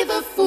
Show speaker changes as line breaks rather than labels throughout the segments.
give a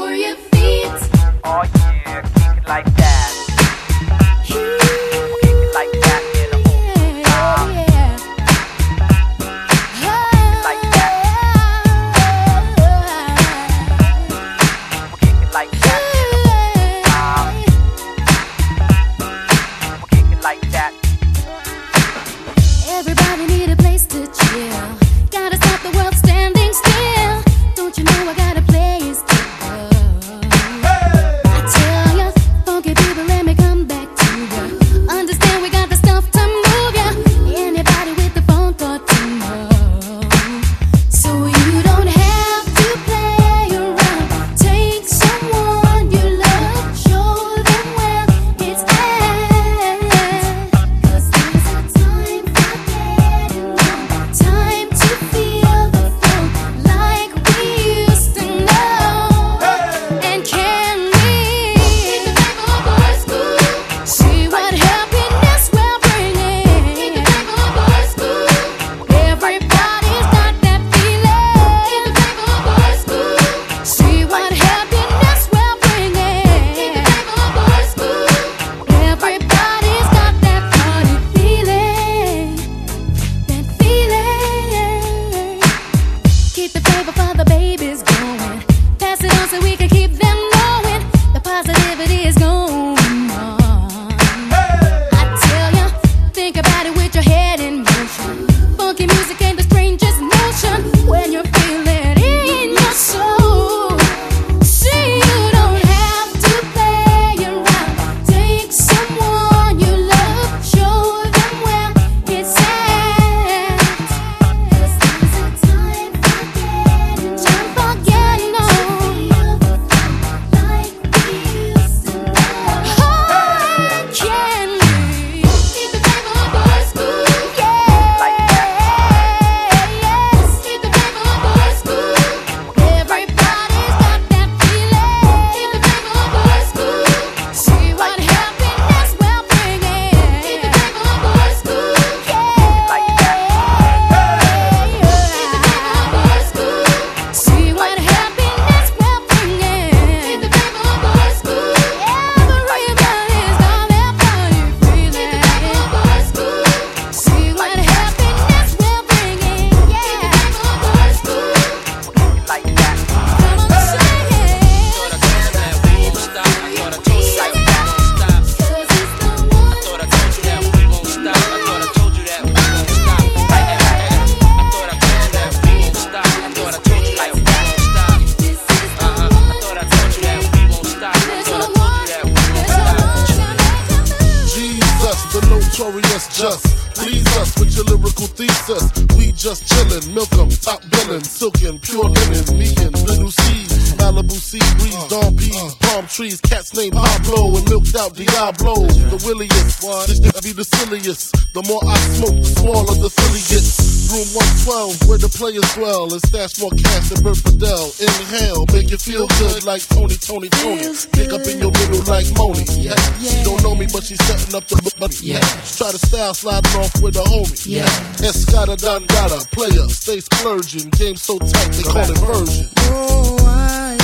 players dwell and stash more cash than Bert Fidel. Inhale, make you feel good like Tony, Tony, Tony. Pick up in your middle like Moni. Yeah. She don't know me, but she's setting up the money. Yeah. Try to style sliding off with a homie. Yeah. Escada Dangada, player, stay splurging. Game so tight, they call it version.
Oh, I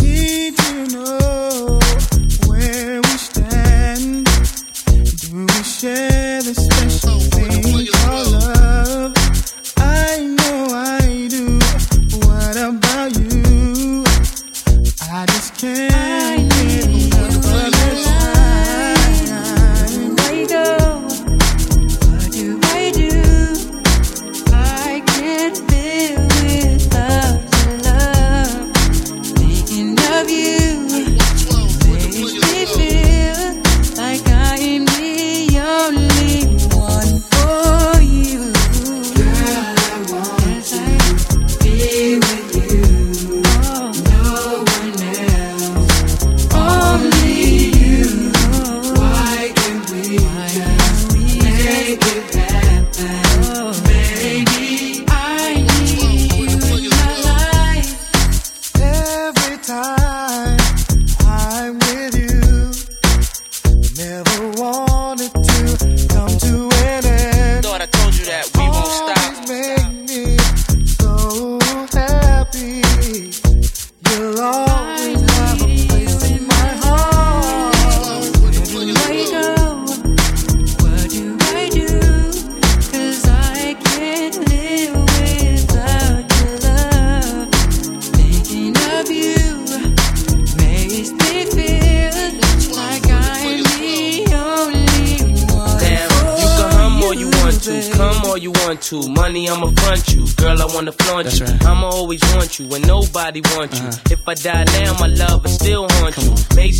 need to know Do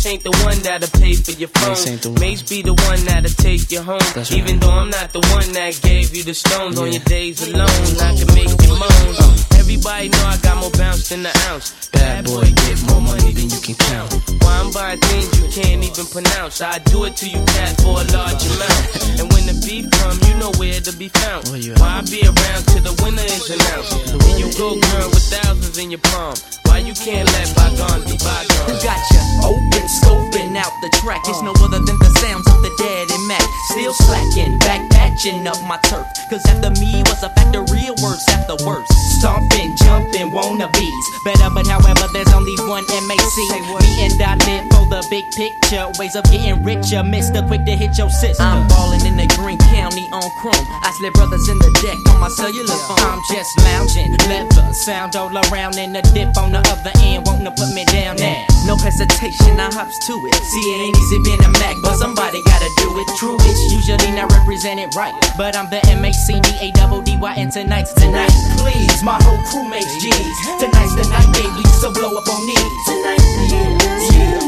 Mase ain't the one that'll pay for your phone.
Mase ain't the one.
Mase be the one that'll take you home.
That's right.
Even though I'm not the one that gave you the stones on your days alone, I can make you moan. Everybody know I got more bounce than the ounce.
Bad boy, get more money than you can count.
Why I'm buying things you can't even pronounce. I do it to you, cat, for a large amount. And when the beef come, you know where to be found.
Where you at?
Why I be around till the winner is announced. And you go, girl, with thousands in your palm. Why you can't let bygones be bygones?
Gotcha. Open, scoping out the track. It's no other than the sounds of the dead and Mac. Still slacking, back patching up my turf. Cause after me was a factor, real words after worse. Stomping, jumping, wannabes. Better, but however, there's only one MAC. Me and I live for the big picture. Ways of getting richer. Mr. Quick to hit your sister. I'm ballin' in the Green County on chrome. I slip brothers in the deck on my cellular phone. I'm just lounging, leather, sound all around in the dip on the other end. To put me down now. No hesitation, I hops to it. See, it ain't easy being a Mac, but somebody gotta do it. True, it's usually not represented right. But I'm the M A C D A double D Y, and tonight's tonight. Please, my whole crew makes G's. Tonight's the night, baby, so blow up on knees. Tonight, yeah, yeah.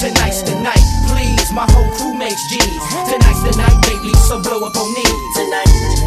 Tonight's the night, please, my whole crew makes G's. Tonight's the night, baby, so blow up on. Tonight, tonight,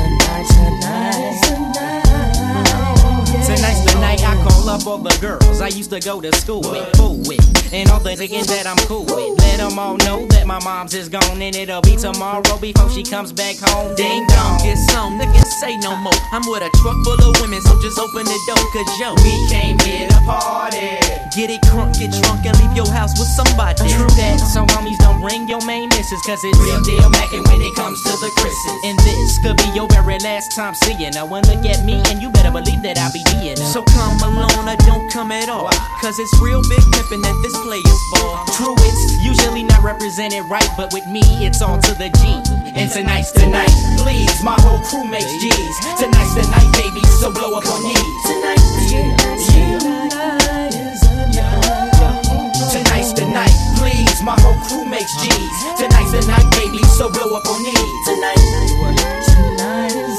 all the girls I used to go to school with, fool with, and all the niggas that I'm cool with. Let them all know that my mom's is gone and it'll be tomorrow before she comes back home. Ding dong, get some niggas say no more. I'm with a truck full of women, so just open the door, cause yo, we came here to party. Get it crunk, get drunk, and leave your house with somebody. True that, so homies don't ring your main missus, cause it's real deal mackin' when it comes to the Chris's. And this could be your very last time seeing her. When look at me, and you better believe that I'll be being her. So come along, or don't come at all. Cause it's real big pimpin' at this player's ball. True, it's usually not represented right, but with me, it's all to the G. And tonight's the night, please, my whole crew makes G's. Tonight's the night, baby, so blow up on knees. Tonight, Tonight's the night, please, my whole crew makes G's. Tonight's the night, baby, so blow up on knees. Tonight, tonight is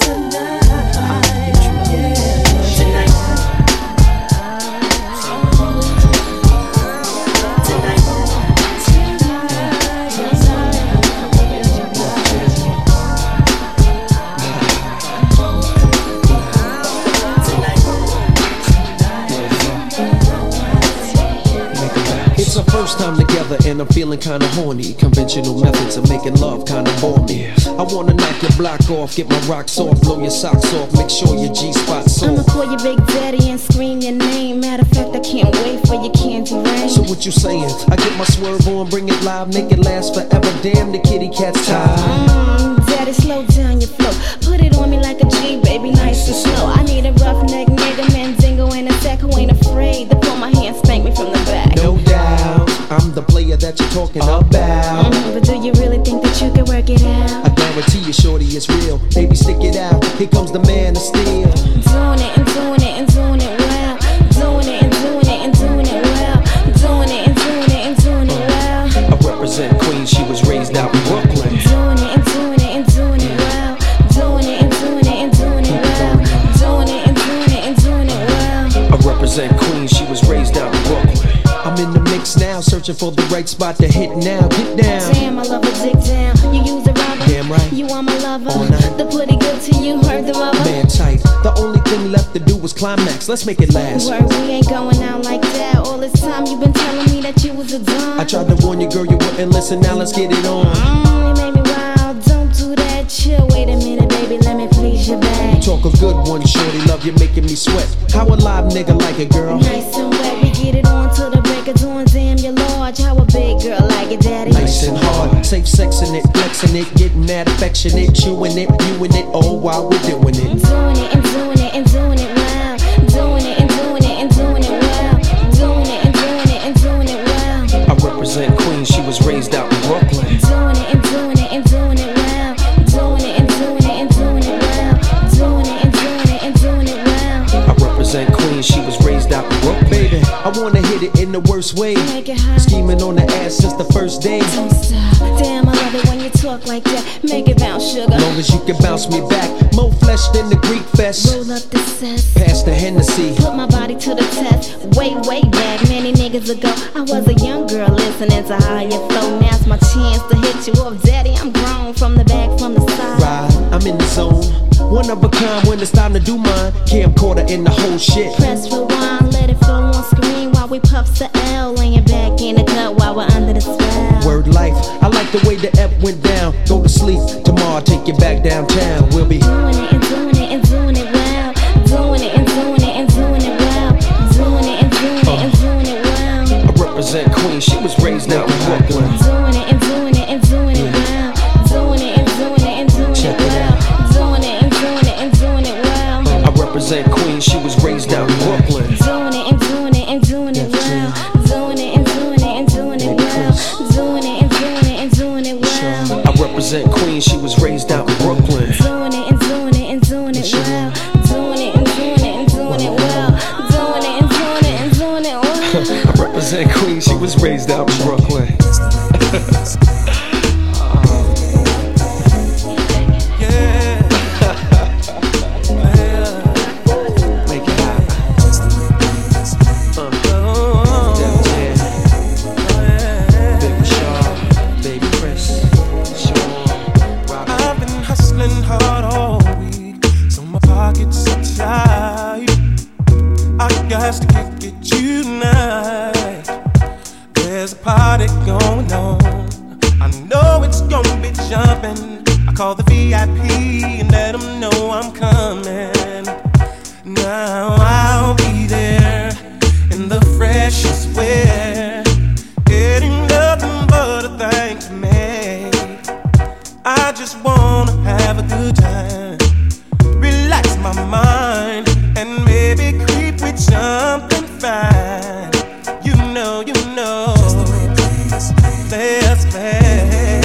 first time together and I'm feeling kinda horny. Conventional methods of making love kinda bore me. I wanna knock your block off, get my rocks off, blow your socks off, make sure your G spot's
I'ma call your big daddy and scream your name. Matter of fact, I can't wait for your candy rain.
So what you saying? I get my swerve on, bring it live, make it last forever. Damn, the kitty cat's tired.
Mm, daddy, slow down your flow. Put it on me like a G, baby, nice and slow. I need a roughneck the
player that you're talking about.
But do you really think that you can work it out?
I guarantee you, shorty, it's real. Baby, stick it out. Here comes the man of steel. Searching for the right spot to hit now. Get down.
Damn, I love a dick down. You use a rubber.
Damn right.
You are my lover.
All night.
The pretty good to you, heard the rubber.
Man tight. The only thing left to do was climax. Let's make it last.
Word, we ain't going out like that. All this time you've been telling me that you was a dumb.
I tried to warn you, girl, you wouldn't listen. Now let's get it on.
Mm, you made me wild. Don't do that. Chill. Wait a minute, baby. Let me please.
Talk a good one, shorty. Love you, making me sweat. How a live nigga like it, girl?
Nice and wet. We get it on till the break of dawn. Damn, you're large. How a big girl like it, daddy.
Nice and hard. Safe sexing it, flexing it, getting that affectionate, chewing it, viewing it, all while we're doing it.
I'm Doing it and doing it
I wanna hit it in the worst way.
Make it hot.
Scheming on the ass since the first day.
Talk like that, make it bounce, sugar.
Long as you can bounce me back, more flesh than the Greek fest.
Roll up the cess.
Pass the Hennessy.
Put my body to the test. Way, way back, many niggas ago, I was a young girl listening to how you flow. Now's my chance to hit you up, daddy. I'm grown from the back, from the side.
Ride, I'm in the zone. One of a kind when it's time to do mine. Camcorder in the whole shit.
Press rewind, let it flow on screen while we puff the L. Laying back in the cut while we're under the spell.
Word life, I like the way the F went down. Go to sleep, tomorrow I'll take you back downtown. We'll be
Doing it and doing it and doing it well. Doing it and doing it and doing it well. Doing it and doing it and doing it well.
I represent Queen, she was raised out in Brooklyn.
Doing it and doing it and doing it well. Doing it and doing it and doing
Check
it
it
well. Doing it and doing it and doing it well.
I represent Queen, she was
maybe creep with something fine. You know, you know, let's play.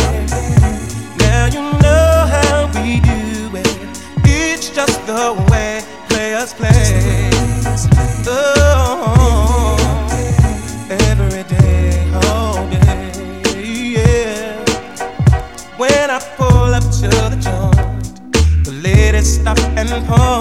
Now you know how we do it. It's just the way players play. Oh, every day, all day, yeah. When I pull up to the joint, the ladies stop and point.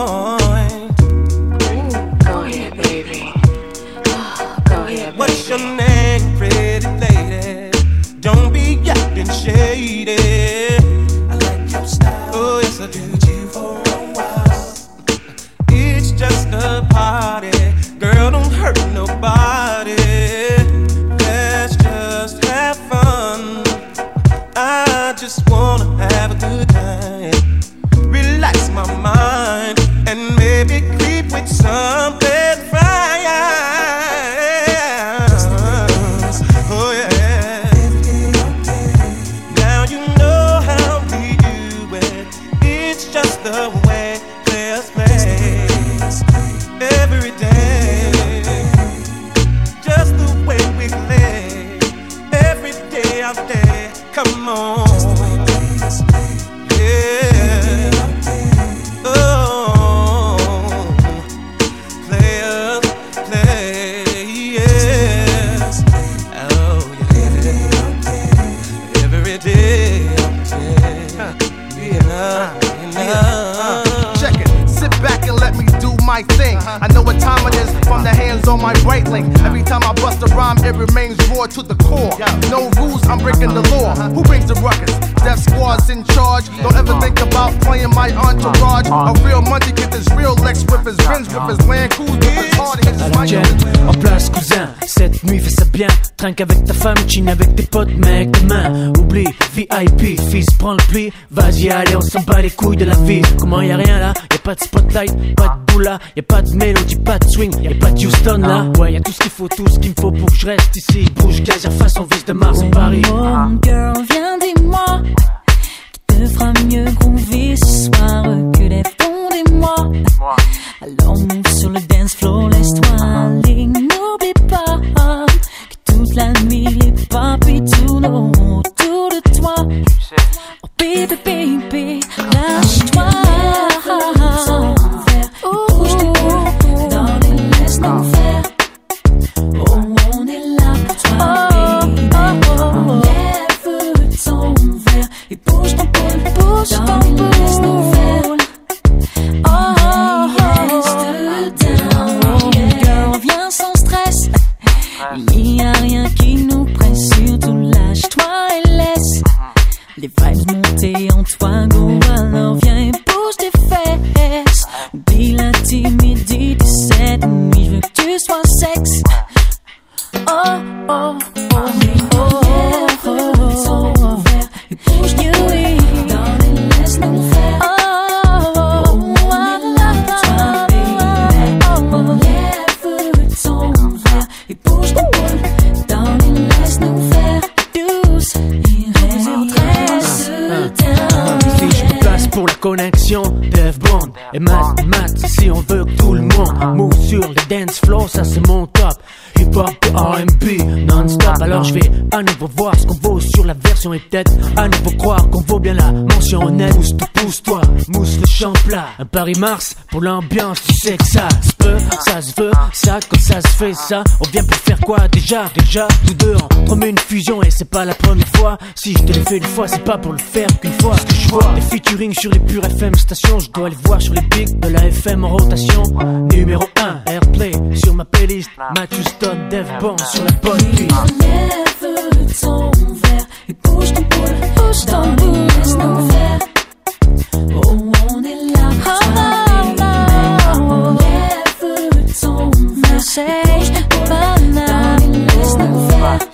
To the core. No rules, I'm breaking the law. Who brings the ruckus? Death squad's in charge. Don't ever think about playing my entourage. A real monkey get this real Lex with his Benz, with his Land Cruise, with his hard hit his
Alors Jen, en place cousin, cette nuit fais ça bien. Trinque avec ta femme, chine avec tes potes, mec. Demain Oublie, VIP, fils, prends le pli. Vas-y allez, on s'en bat les couilles de la vie. Comment y a rien là, y a pas de spotlight, pas de boule là Y a pas de mélodie, pas de swing, y a pas de Houston là. Ouais, y a tout ce qu'il faut, tout ce qu'il me faut pour que je reste ici. Bouge, gazère, façon vis de Mars en Paris.
Oh, girl, viens dis-moi Qui te fera mieux groover ce soir que les fonds des mois. Alors move sur le dance floor, laisse-toi aller N'oublie pas que toute la nuit les papis tournent autour de toi. Oh baby, baby,
Paris-Mars pour l'ambiance, tu sais que ça se peut, ça se veut, ça quand ça se fait ça. On vient pour faire quoi déjà, déjà, tous deux entre une fusion et c'est pas la première fois. Si je te l'ai fait une fois, c'est pas pour le faire qu'une fois. Ce que je vois, les featuring sur les pures FM stations, je dois les voir sur les pics de la FM en rotation. Numéro 1, Airplay sur ma playlist, Matthew Stone, Dev Bond sur la bonne piste.
Lève ton verre et bouge ton boule. Bouge ton boule, laisse-nous faire. Oh, bouge ton boule. Darling, laisse-nous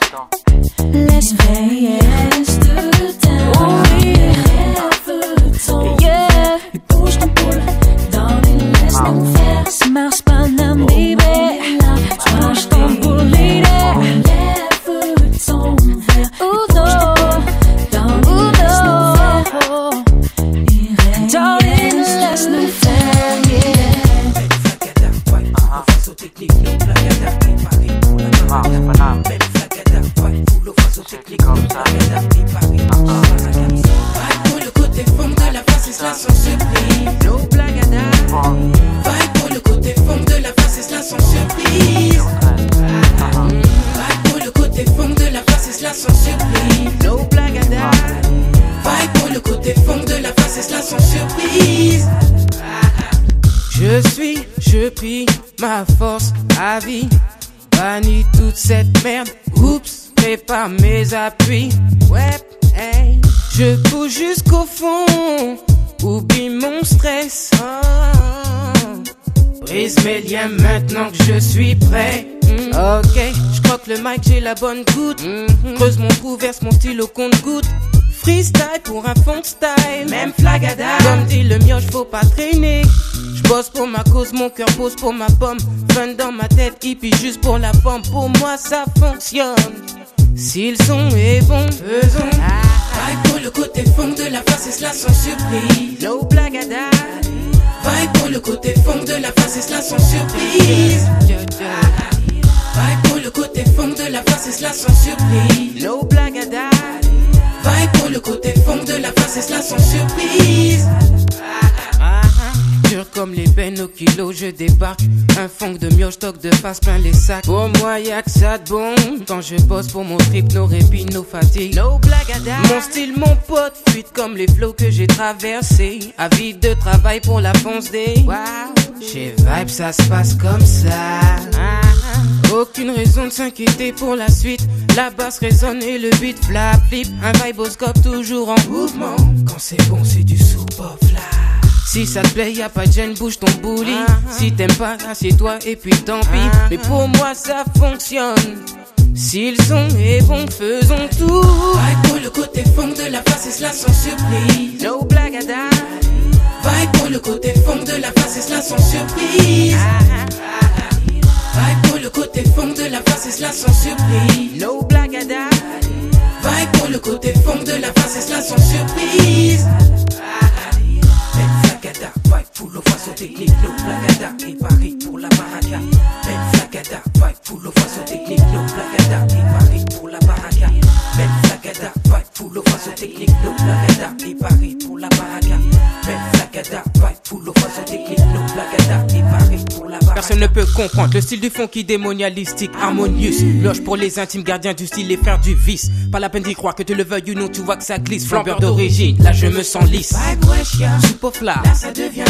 toute cette merde. Oups, prépare mes appuis. Ouais, hey. Je pousse jusqu'au fond. Oublie mon stress. Oh. Brise mes liens maintenant que je suis prêt. Mm. Ok, je croque le mic, j'ai la bonne goutte. Creuse mon trou, verse mon stylo compte goutte. Freestyle pour un fond style. Même flagada. Comme dit le mioche, faut pas traîner. Je bosse pour ma cause, mon cœur pose pour ma pomme. Fun dans ma tête, hippie juste pour la pomme. Pour moi, ça fonctionne. Si le son est bon, faisons.
Vibe pour le côté fond de la face, c'est cela sans surprise.
No blagada.
Vibe pour le côté fond de la face, c'est cela sans surprise. Vibe pour le côté fond de la face, c'est cela sans surprise.
No blagada.
Vibe pour le côté fond de la face, c'est cela sans surprise.
Comme les bennes au kilo, je débarque. Un fond de mioche, stock de face plein les sacs. Pour moi, y'a que ça de bon. Quand je bosse pour mon trip, nos répits, nos fatigues. No blagada. Mon style, mon pote, fuite comme les flots que j'ai traversés. Avide de travail pour la fonce des. Wow. Chez Vibe, ça se passe comme ça. Ah, Aucune raison de s'inquiéter pour la suite. La basse résonne et le beat flap flip. Un viboscope toujours en mouvement. Quand c'est bon, c'est du sous-pop. Si ça te plaît, y a pas de gêne, bouge ton bouli. Si t'aimes pas, assieds-toi et puis tant pis. Mais pour moi, ça fonctionne. Si le son est bon, faisons tout.
Vibe pour le côté fond de la face, c'est cela sans surprise.
No blagada.
Vibe pour le côté fond de la face, c'est cela sans surprise. Vibe pour le côté fond de la face, c'est cela sans surprise.
No blagada.
Vibe pour le côté fond de la face, c'est cela sans surprise.
Full of façon technique, no blagada Et Paris pour la baraka. Ben Flagada, vibe full of façon technique, no blagada Et Paris pour la baraka. Ben Flagada, vibe full of façon technique, no Et Paris pour la baraka. Ben Flagada, vibe full of façon technique, no blagada
Personne ne peut comprendre le style du funky démonialistique, harmonious. Loge pour les intimes gardiens du style et frères du vice. Pas la peine d'y croire que tu le veuilles ou non, tu vois que ça glisse. Flambeur d'origine, là je me sens lisse. Fly.
là ça devient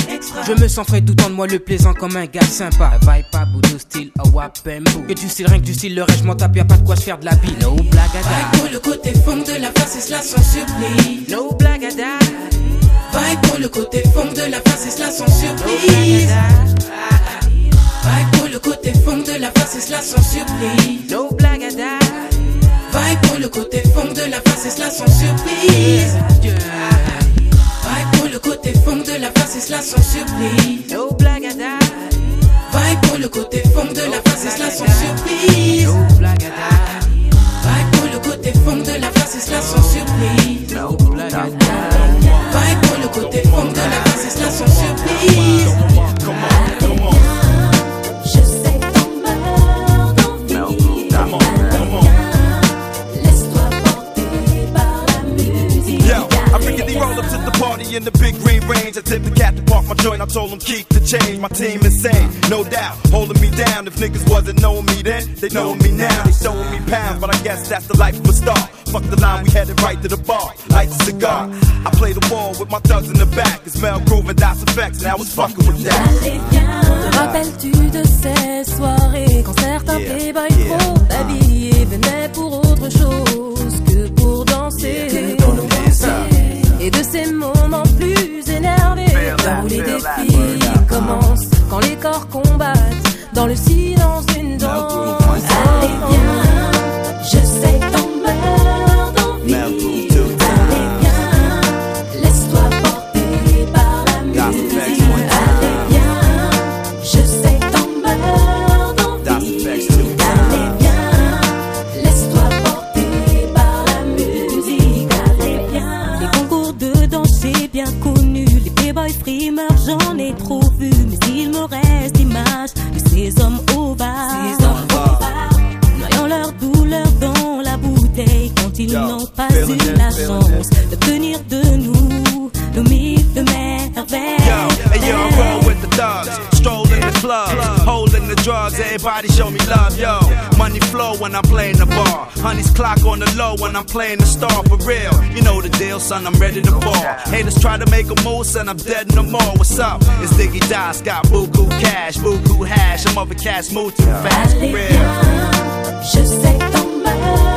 Je me sens frais tout en de moi le plaisant comme un gars sympa. Vibe pas boudou style wapembo. Que du style rien que du style le reste je m'en tape y'a pas de quoi se faire de la bille. No blagada.
Pour le côté fond de la face et cela sans surprise.
No blagada.
Vibe pour le côté fond de la face et cela sans surprise. Le côté fond de la face et cela sans surprise.
No blagada.
Vibe pour le côté fond de la face et cela sans surprise. Vibe pour le côté fond de la face et cela sans surprise.
No blagada.
Vibe pour le côté fond de la face et cela sans surprise.
No blagada.
Vibe pour le côté fond de la face et cela sans surprise.
No blagada.
Vibe pour le côté fond de la face et cela sans surprise.
Joint. I told him keep the change. My team insane, no doubt, holding me down. If niggas wasn't knowing me then, they know me now. They showing me pounds, but I guess that's the life of a star. Fuck the line, we headed right to the bar. Light the cigar. I play the ball with my thugs in the back. It's Mel Groove and Das Effects, and I was fucking with that.
Allez viens, te rappelles-tu de ces soirées quand certains
Yeah,
dans le silence
on the low when I'm playing the star for real. You know the deal, son, I'm ready to ball. Haters try to make a move, son, I'm dead in the mall. What's up? It's Diggy Dice, got buku cash, buku hash, I'm other cash, move too fast for real.
je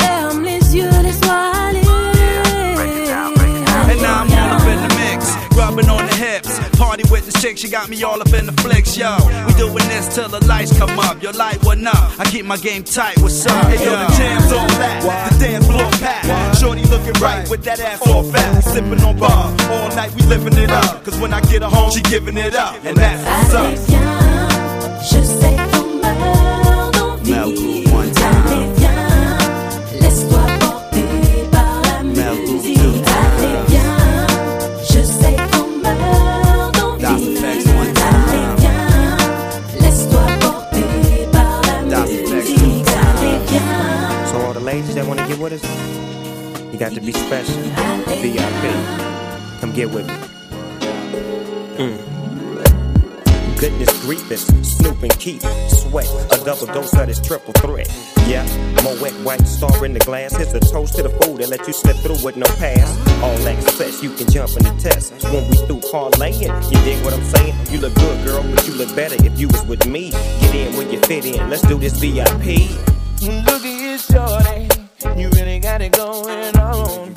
Ferme les yeux, laisse-moi aller
And now I'm all up in the mix, rubbing on the hips. Party with the chick, she got me all up in the flicks, yo. We doing this till the lights come up. Your light went up. I keep my game tight. What's up? Hey, yo, the jam's on that. The dance floor packed. Shorty looking right with that ass all fat. Sipping on bar all night. We living it up. Cause when I get her home, she giving it up. And that's what's up.
je sais t'en
ladies that wanna get with us, you got to be special. VIP. Come get with me. Mm. Goodness grievous, Snoop and Keith, sweat, a double dose of this triple threat. Yeah, more wet white star in the glass. Here's a toast to the food that let you slip through with no pass. All access, you can jump in the test. When we through parlaying, you dig what I'm saying? You look good, girl, but you look better if you was with me. Get in where you fit in. Let's do this VIP.
Look at you, shorty. You really got it going on.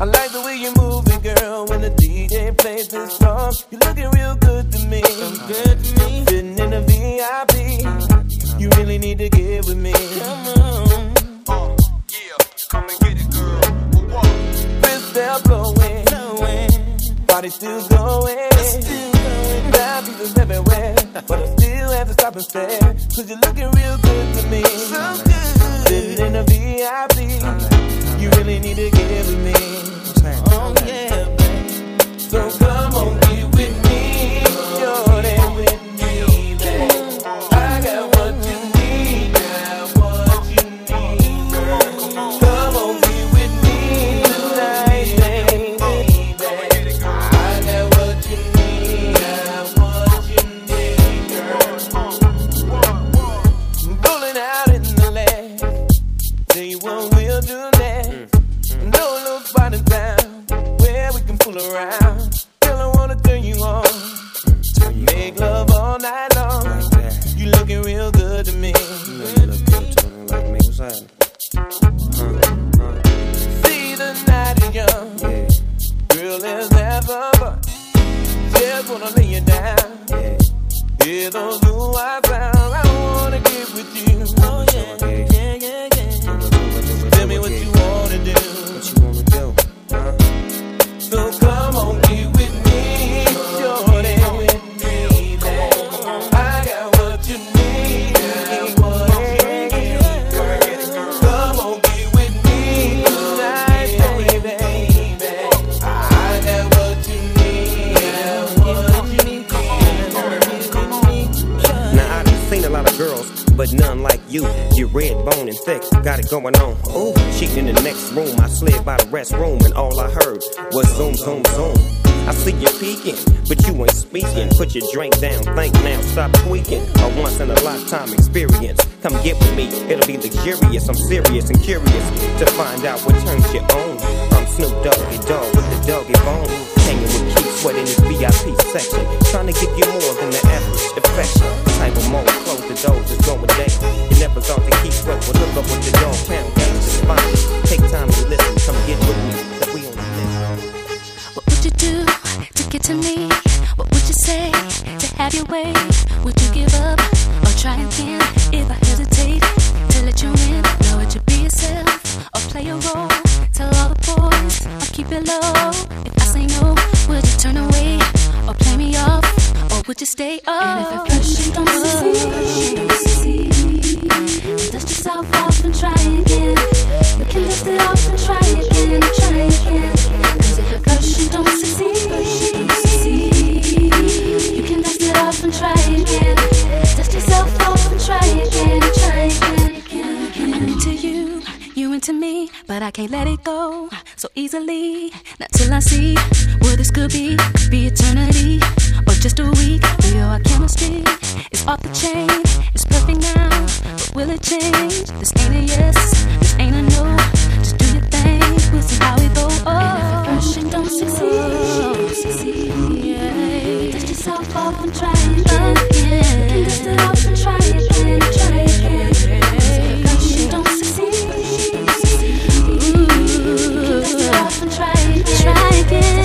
I like the way you move it, girl, when the DJ plays this song. You're looking real good to me. good to me. Sitting in the VIP. You really need to get with me. Come on.
Uh, yeah, come and get it, girl.
Wrist still blowing. Body still going. Bad pieces everywhere. But I still have to stop and stare. Cause you're looking real going on. Ooh, she in the next
room. I slid by the restroom and all I heard was zoom, zoom, zoom. I see you
peeking, but you ain't speaking. Put your drink down, think now, stop tweaking. A once in a lifetime experience. Come get with me, it'll be luxurious. I'm serious and curious to find out what turns you on. I'm Snoop Doggy Dogg with the doggy bone. Hanging with Keith sweating in his VIP section. Trying to give you more than the average affection type of. Close the door, just go with. You never thought to keep up, look
up what the dog pound game fine. Take time to listen, come get with me, that we. What would you do to get to me? What would you say to have your way? Oh, and if I push it, don't succeed. Dust yourself off and try again. We can lift it off and try again, try again. Cause if I push it, don't succeed. You can dust it off and try again. Dust yourself off and try again, try again, again, again. I'm into you, you into me, but I can't let it go so easily. Not till I see what this could be, could be eternity just a week. We know our chemistry is off the chain. It's perfect now, but will it change? This ain't a yes, this ain't a no. Just do your thing, we'll see how we go. Oh, and if it don't succeed, succeed. Yeah. Dust yourself off and try again. Yeah. Dust it off and try again, try again. Try again.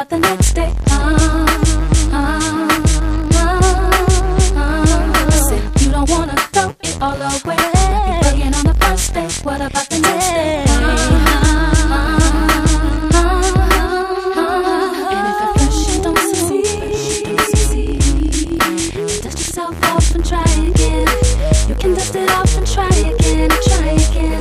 about the next day. Uh, uh, uh, said, you don't wanna throw it all away. Bugging on the first day, what about the next
day? Dust yourself off and try again. You can dust it off and try again, try again.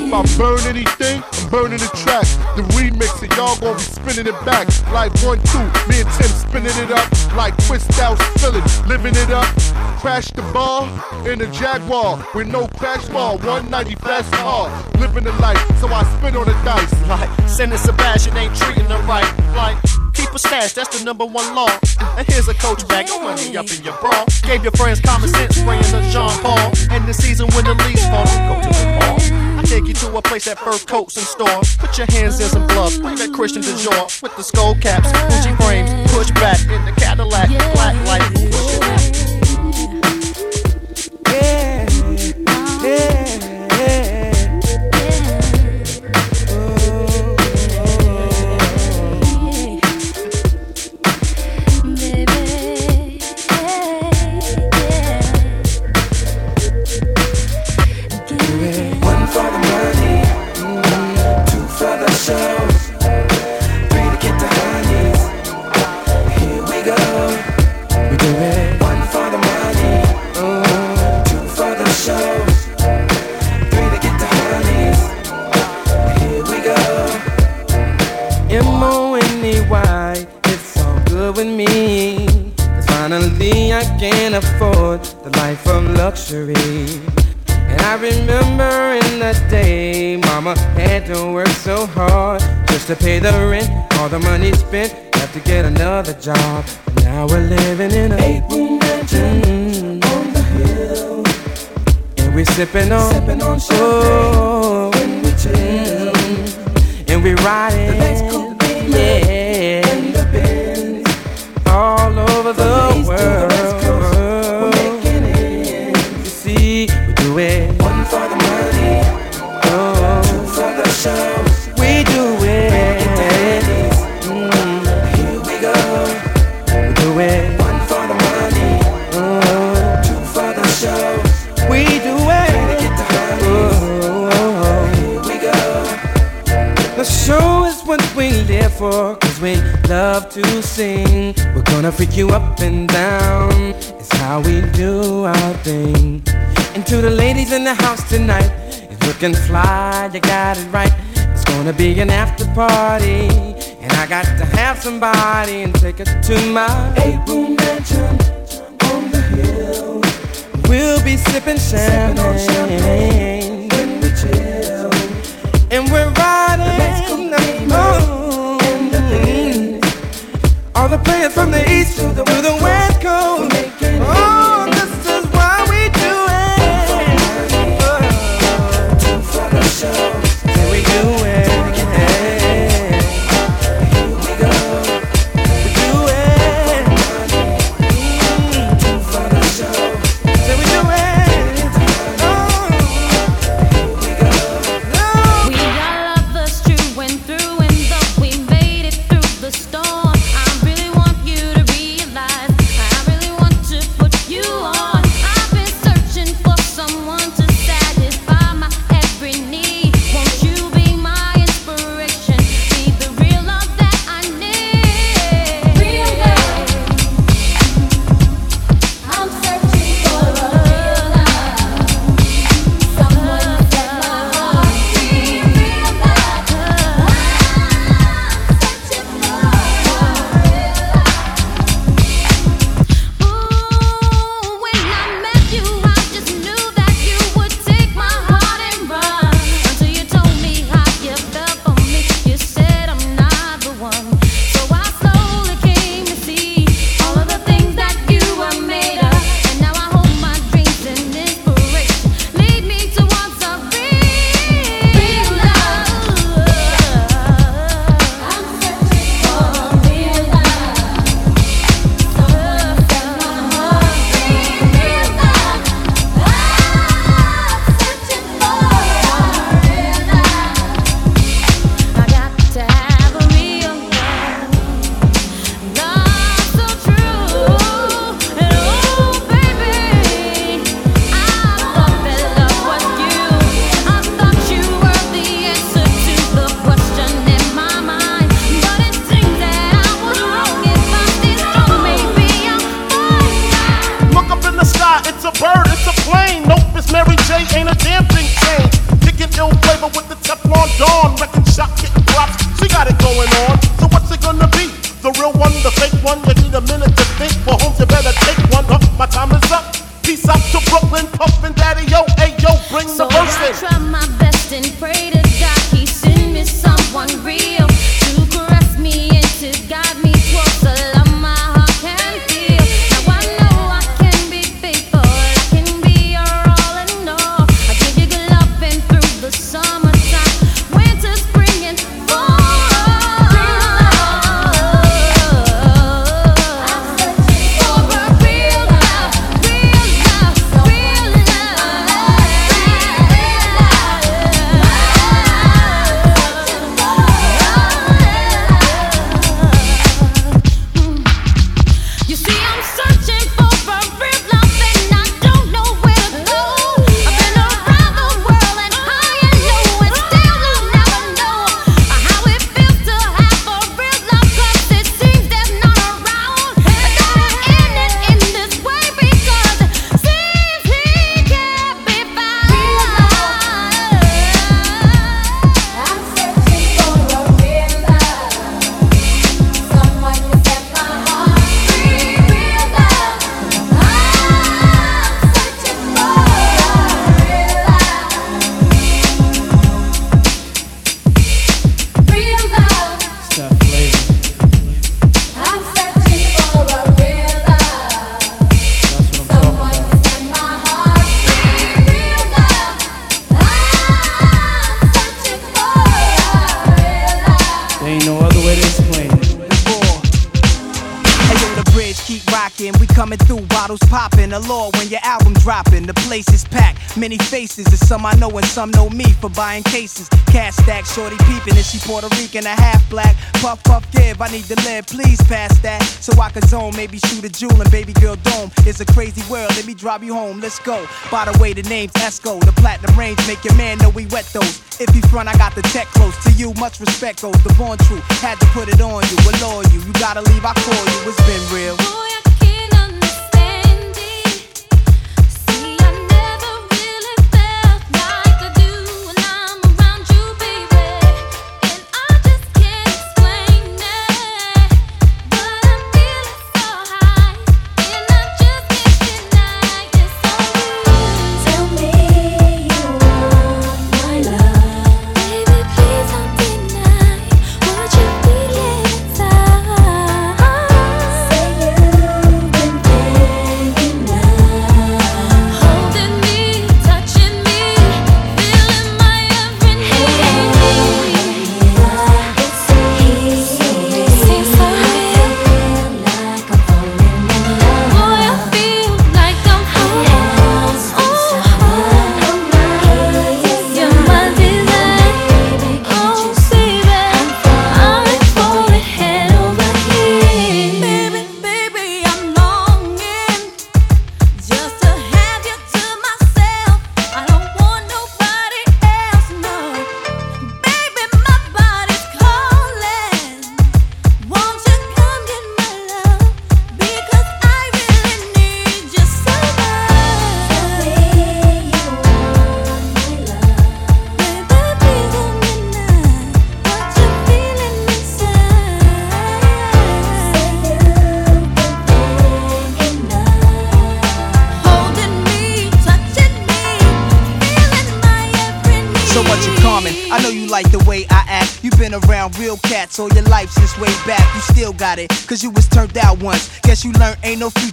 If I burn anything, I'm burning the track. The remix, and y'all gonna be spinning it back. Like one, two, me and Tim spinning it up. Like twist out, spilling, living it up. Crash the bar in a Jaguar with no crash bar. 190 fast car, living the life, so I spin on the dice. Like, sending Sebastian ain't treating them right. Like, keep a stash, that's the number one law. And here's a coach bag, of money up in your bra. Gave your friends common sense, spraying the Jean Paul. And the season when the leaves fall, go to the take you to a place that fur coats and stores. Put your hands in some gloves, bring that Christian de with the skull caps, Gucci frames,
push back in the Cadillac, black light. to pay the rent, all the money spent, have to get another job. Now we're living in a eight room mansion mm-hmm. on the hill, and we're sipping on, sipping on oh, champagne oh, when we chill, mm-hmm. and we're riding. love to sing. We're gonna freak you up and down. It's how we do our thing. And to the ladies in the house
tonight,
it's looking
fly,
you
got it right. It's gonna be an after party. And I got to have somebody and take it to my April room mansion on the hill. We'll be sipping champagne, sipping champagne when we chill. And we're riding. we're playing
from the east to the west. Bottles popping. Allure when your album dropping. The place is packed, many faces. And some I know and some know me for buying cases. Cash stack, shorty peeping. And she Puerto Rican, a half black. Puff, puff, give. I need to live, please pass that. So I can zone, maybe shoot a jewel and baby girl dome. It's a crazy world, let me drive you home. Let's go. By the way, the name's Esco. The platinum range make your man know we wet those. If you front, I got the tech close to you. Much respect goes the born truth. Had to put it on you, allure you. You gotta leave, I call you. It's been real.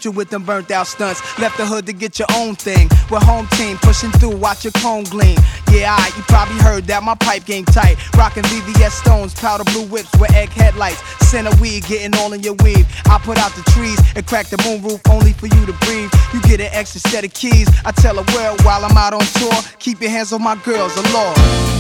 Future with them burnt out stunts. Left the hood to get your own thing. With home team pushing through, watch your cone gleam. Yeah, I, you probably heard that my pipe game tight. Rockin' VVS stones, powder blue whips with egg headlights. Center weed getting all in your weave. I put out the trees and crack the moon roof only for you to breathe. You get an extra set of keys. I tell the world while I'm out on tour, keep your hands on my girls, the law.